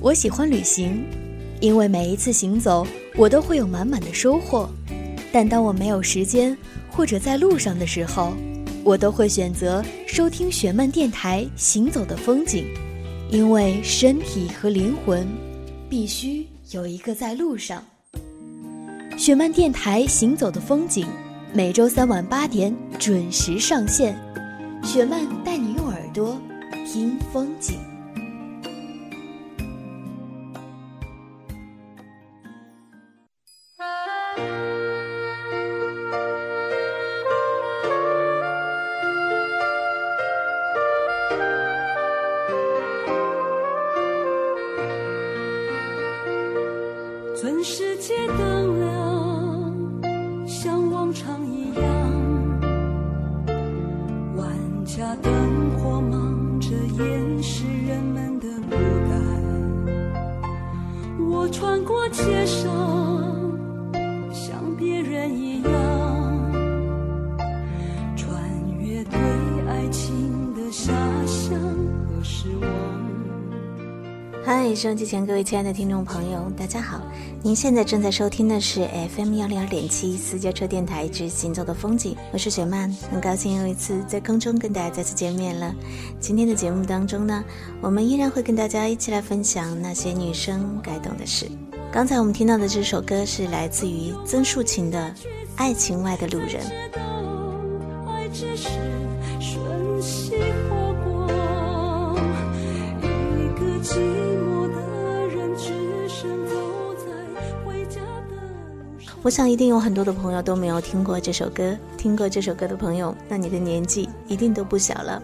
我喜欢旅行，因为每一次行走，我都会有满满的收获。但当我没有时间或者在路上的时候，我都会选择收听雪漫电台《行走的风景》，因为身体和灵魂必须有一个在路上。雪漫电台《行走的风景》每周三晚八点准时上线，雪漫带你用耳朵听风景。收音机前各位亲爱的听众朋友，大家好！您现在正在收听的是 FM 幺零二点七私家车电台之行走的风景，我是雪曼，很高兴又一次在空中跟大家再次见面了。今天的节目当中呢，我们依然会跟大家一起来分享那些女生该懂的事。刚才我们听到的这首歌是来自于曾淑琴的《爱情外的路人》。爱只我想一定有很多的朋友都没有听过这首歌，听过这首歌的朋友，那你的年纪一定都不小了。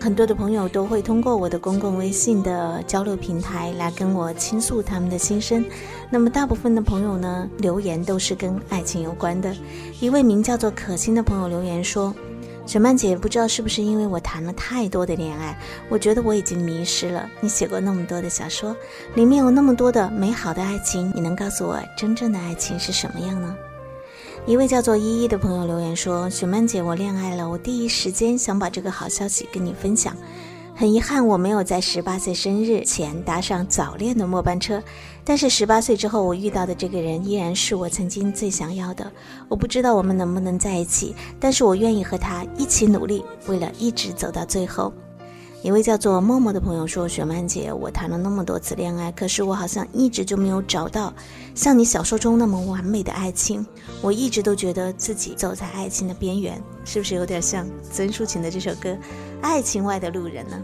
很多的朋友都会通过我的公共微信的交流平台来跟我倾诉他们的心声。那么大部分的朋友呢，留言都是跟爱情有关的。一位名叫做可心的朋友留言说：“雪曼姐，不知道是不是因为我谈了太多的恋爱，我觉得我已经迷失了。你写过那么多的小说，里面有那么多的美好的爱情，你能告诉我真正的爱情是什么样呢？”一位叫做依依的朋友留言说：“雪曼姐，我恋爱了，我第一时间想把这个好消息跟你分享。很遗憾，我没有在十八岁生日前搭上早恋的末班车。但是十八岁之后，我遇到的这个人依然是我曾经最想要的。我不知道我们能不能在一起，但是我愿意和他一起努力，为了一直走到最后。”一位叫做默默的朋友说：“雪曼姐，我谈了那么多次恋爱，可是我好像一直就没有找到像你小说中那么完美的爱情。我一直都觉得自己走在爱情的边缘，是不是有点像曾淑琴的这首歌《爱情外的路人》呢？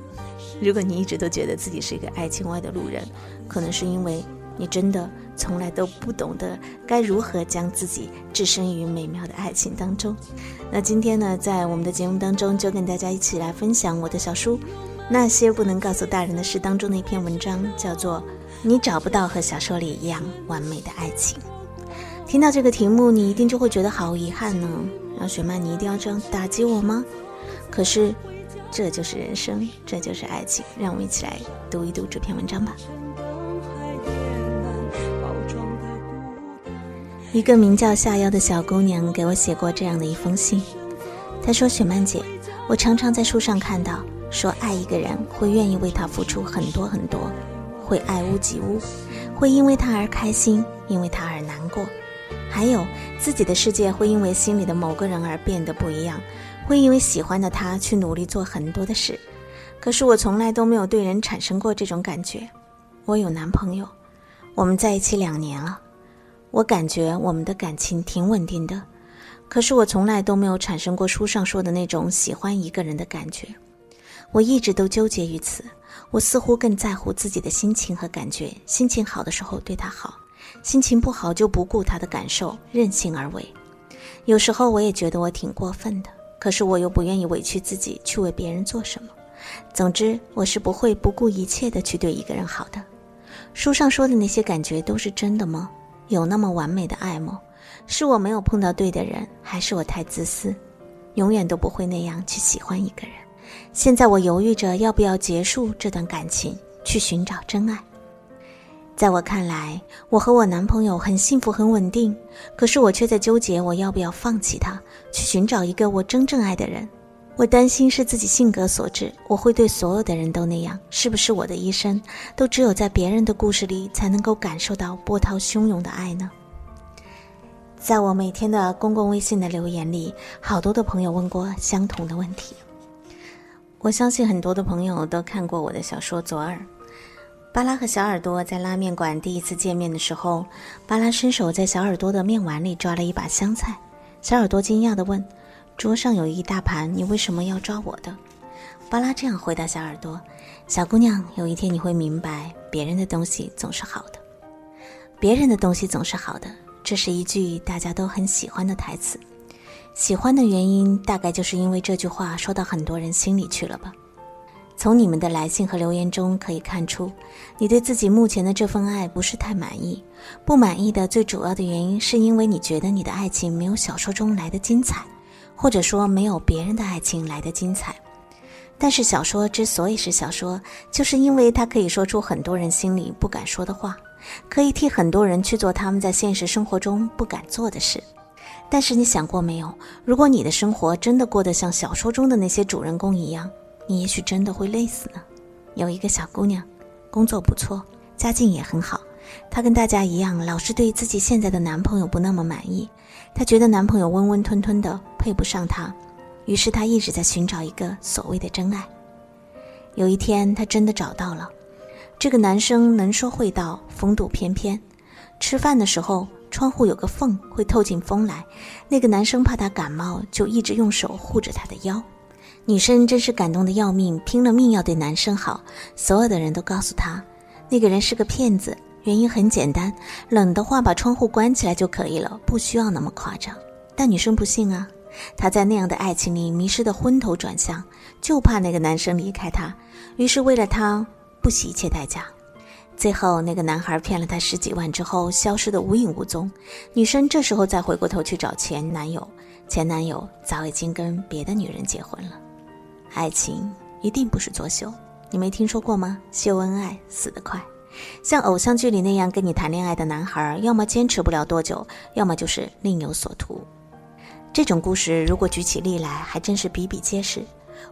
如果你一直都觉得自己是一个爱情外的路人，可能是因为你真的从来都不懂得该如何将自己置身于美妙的爱情当中。那今天呢，在我们的节目当中，就跟大家一起来分享我的小书。那些不能告诉大人的事当中的一篇文章，叫做《你找不到和小说里一样完美的爱情》。听到这个题目，你一定就会觉得好遗憾呢。让雪曼，你一定要这样打击我吗？可是，这就是人生，这就是爱情。让我们一起来读一读这篇文章吧。一个名叫夏妖的小姑娘给我写过这样的一封信。她说：“雪曼姐，我常常在书上看到。”说爱一个人会愿意为他付出很多很多，会爱屋及乌，会因为他而开心，因为他而难过，还有自己的世界会因为心里的某个人而变得不一样，会因为喜欢的他去努力做很多的事。可是我从来都没有对人产生过这种感觉。我有男朋友，我们在一起两年了，我感觉我们的感情挺稳定的，可是我从来都没有产生过书上说的那种喜欢一个人的感觉。我一直都纠结于此，我似乎更在乎自己的心情和感觉。心情好的时候对他好，心情不好就不顾他的感受，任性而为。有时候我也觉得我挺过分的，可是我又不愿意委屈自己去为别人做什么。总之，我是不会不顾一切的去对一个人好的。书上说的那些感觉都是真的吗？有那么完美的爱吗？是我没有碰到对的人，还是我太自私，永远都不会那样去喜欢一个人？现在我犹豫着要不要结束这段感情，去寻找真爱。在我看来，我和我男朋友很幸福、很稳定，可是我却在纠结我要不要放弃他，去寻找一个我真正爱的人。我担心是自己性格所致，我会对所有的人都那样。是不是我的一生都只有在别人的故事里才能够感受到波涛汹涌的爱呢？在我每天的公共微信的留言里，好多的朋友问过相同的问题。我相信很多的朋友都看过我的小说《左耳》。巴拉和小耳朵在拉面馆第一次见面的时候，巴拉伸手在小耳朵的面碗里抓了一把香菜，小耳朵惊讶地问。桌上有一大盘，你为什么要抓我的？巴拉这样回答小耳朵：“小姑娘，有一天你会明白，别人的东西总是好的。别人的东西总是好的，这是一句大家都很喜欢的台词。喜欢的原因，大概就是因为这句话说到很多人心里去了吧。从你们的来信和留言中可以看出，你对自己目前的这份爱不是太满意。不满意的最主要的原因，是因为你觉得你的爱情没有小说中来的精彩。”或者说没有别人的爱情来的精彩，但是小说之所以是小说，就是因为它可以说出很多人心里不敢说的话，可以替很多人去做他们在现实生活中不敢做的事。但是你想过没有，如果你的生活真的过得像小说中的那些主人公一样，你也许真的会累死呢？有一个小姑娘，工作不错，家境也很好，她跟大家一样，老是对自己现在的男朋友不那么满意。她觉得男朋友温温吞吞的，配不上她，于是她一直在寻找一个所谓的真爱。有一天，她真的找到了，这个男生能说会道，风度翩翩。吃饭的时候，窗户有个缝，会透进风来。那个男生怕她感冒，就一直用手护着她的腰。女生真是感动的要命，拼了命要对男生好。所有的人都告诉她，那个人是个骗子。原因很简单，冷的话把窗户关起来就可以了，不需要那么夸张。但女生不信啊，她在那样的爱情里迷失的昏头转向，就怕那个男生离开她，于是为了他不惜一切代价。最后那个男孩骗了她十几万之后消失的无影无踪，女生这时候再回过头去找前男友，前男友早已经跟别的女人结婚了。爱情一定不是作秀，你没听说过吗？秀恩爱死得快。像偶像剧里那样跟你谈恋爱的男孩，要么坚持不了多久，要么就是另有所图。这种故事如果举起例来，还真是比比皆是。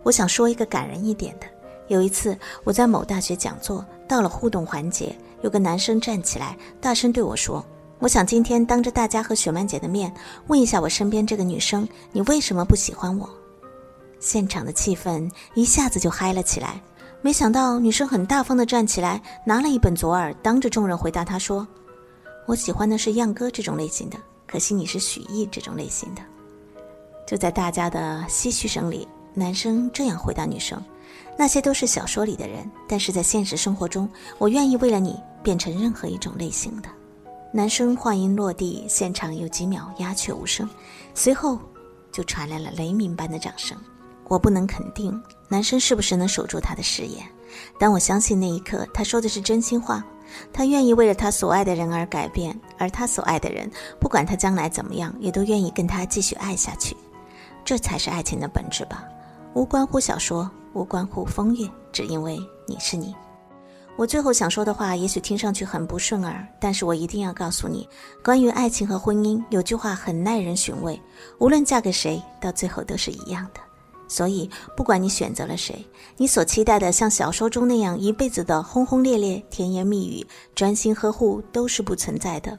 我想说一个感人一点的。有一次我在某大学讲座，到了互动环节，有个男生站起来，大声对我说：“我想今天当着大家和雪曼姐的面，问一下我身边这个女生，你为什么不喜欢我？”现场的气氛一下子就嗨了起来。没想到女生很大方地站起来，拿了一本左耳，当着众人回答他说：“我喜欢的是样哥这种类型的，可惜你是许艺这种类型的。”就在大家的唏嘘声里，男生这样回答女生：“那些都是小说里的人，但是在现实生活中，我愿意为了你变成任何一种类型的。”男生话音落地，现场有几秒鸦雀无声，随后就传来了雷鸣般的掌声。我不能肯定男生是不是能守住他的誓言，但我相信那一刻他说的是真心话。他愿意为了他所爱的人而改变，而他所爱的人，不管他将来怎么样，也都愿意跟他继续爱下去。这才是爱情的本质吧，无关乎小说，无关乎风月，只因为你是你。我最后想说的话，也许听上去很不顺耳，但是我一定要告诉你，关于爱情和婚姻，有句话很耐人寻味：无论嫁给谁，到最后都是一样的。所以，不管你选择了谁，你所期待的像小说中那样一辈子的轰轰烈烈、甜言蜜语、专心呵护，都是不存在的。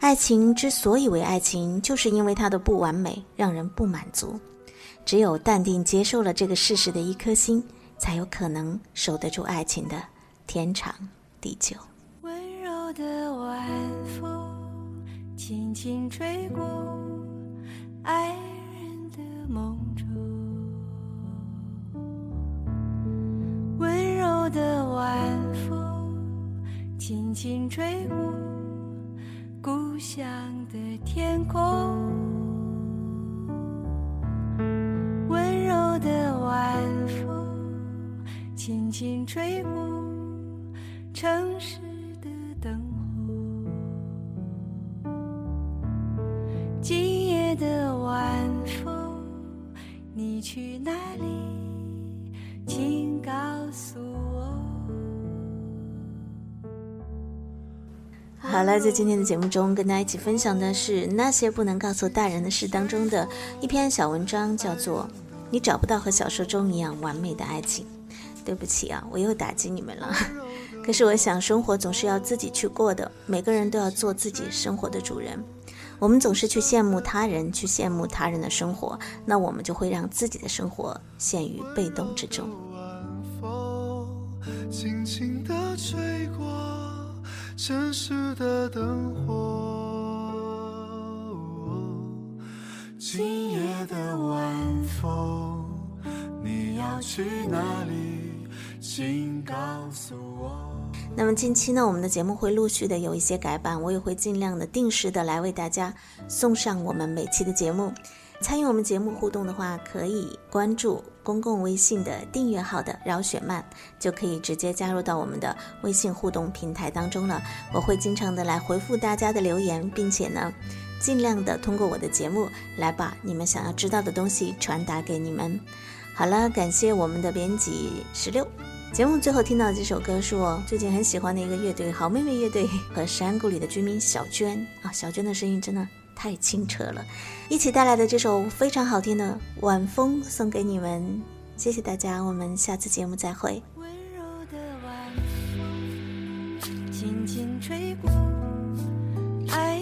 爱情之所以为爱情，就是因为它的不完美让人不满足。只有淡定接受了这个事实的一颗心，才有可能守得住爱情的天长地久。温柔的晚风轻轻吹过爱人的梦中。温柔的晚风轻轻吹过故乡的天空，轻轻吹过城市的灯火，今夜的晚风，你去哪里？请告诉我。好了，在今天的节目中，跟大家一起分享的是那些不能告诉大人的事当中的一篇小文章，叫做《你找不到和小说中一样完美的爱情。对不起啊，我又打击你们了。可是我想，生活总是要自己去过的，每个人都要做自己生活的主人。我们总是去羡慕他人，去羡慕他人的生活，那我们就会让自己的生活陷于被动之中。轻轻地吹过城市的灯火，今夜的晚风，你要去哪里？请告诉我。那么近期呢，我们的节目会陆续的有一些改版，我也会尽量的定时的来为大家送上我们每期的节目。参与我们节目互动的话，可以关注公共微信的订阅号的饶雪漫，就可以直接加入到我们的微信互动平台当中了。我会经常的来回复大家的留言，并且呢，尽量的通过我的节目来把你们想要知道的东西传达给你们。好了，感谢我们的编辑十六。节目最后听到的这首歌是我最近很喜欢的一个乐队——好妹妹乐队和山谷里的居民小娟啊，小娟的声音真的太清澈了，一起带来的这首非常好听的《晚风》送给你们，谢谢大家，我们下次节目再会。温柔的晚风轻轻吹过爱